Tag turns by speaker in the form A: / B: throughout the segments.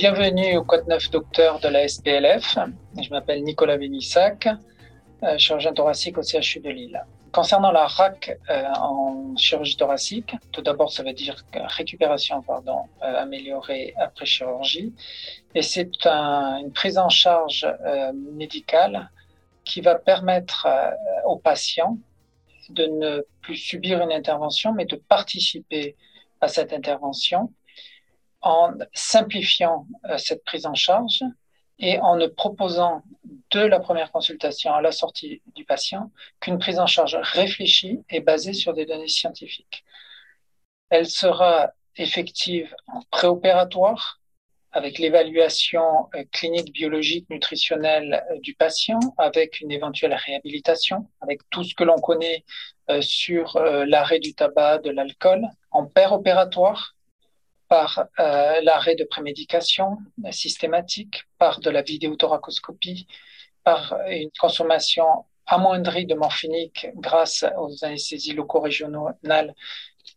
A: Bienvenue au Code 9 Docteur de la SPLF. Je m'appelle Nicolas Bénissac, euh, chirurgien thoracique au CHU de Lille. Concernant la RAC euh, en chirurgie thoracique, tout d'abord, ça veut dire récupération euh, améliorée après chirurgie. Et c'est une prise en charge médicale qui va permettre aux patients de ne plus subir une intervention, mais de participer à cette intervention en simplifiant euh, cette prise en charge et en ne proposant de la première consultation à la sortie du patient qu'une prise en charge réfléchie et basée sur des données scientifiques. Elle sera effective en préopératoire avec l'évaluation euh, clinique, biologique, nutritionnelle euh, du patient, avec une éventuelle réhabilitation, avec tout ce que l'on connaît sur l'arrêt du tabac, de l'alcool, en opératoire par euh, l'arrêt de prémédication systématique, par de la vidéothoracoscopie, par une consommation amoindrie de morphinique grâce aux anesthésies loco-régionales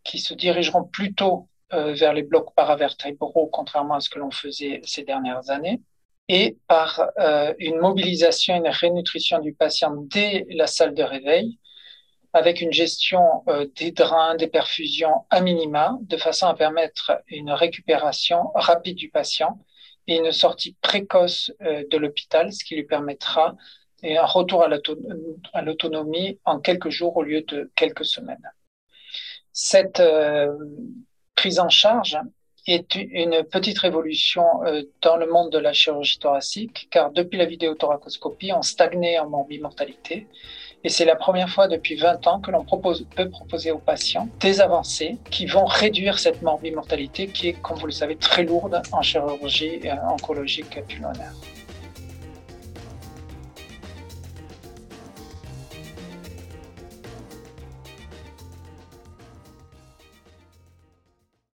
A: qui se dirigeront plutôt euh, vers les blocs paravertébraux, contrairement à ce que l'on faisait ces dernières années, et par euh, une mobilisation, une rénutrition du patient dès la salle de réveil, avec une gestion euh, des drains, des perfusions à minima, de façon à permettre une récupération rapide du patient et une sortie précoce euh, de l'hôpital, ce qui lui permettra un retour à l'autonomie en quelques jours au lieu de quelques semaines. Cette euh, prise en charge est une petite révolution dans le monde de la chirurgie thoracique, car depuis la vidéothoracoscopie, on stagnait en morbimortalité. Et c'est la première fois depuis 20 ans que l'on propose, peut proposer aux patients des avancées qui vont réduire cette morbimortalité qui est, comme vous le savez, très lourde en chirurgie euh, oncologique pulmonaire.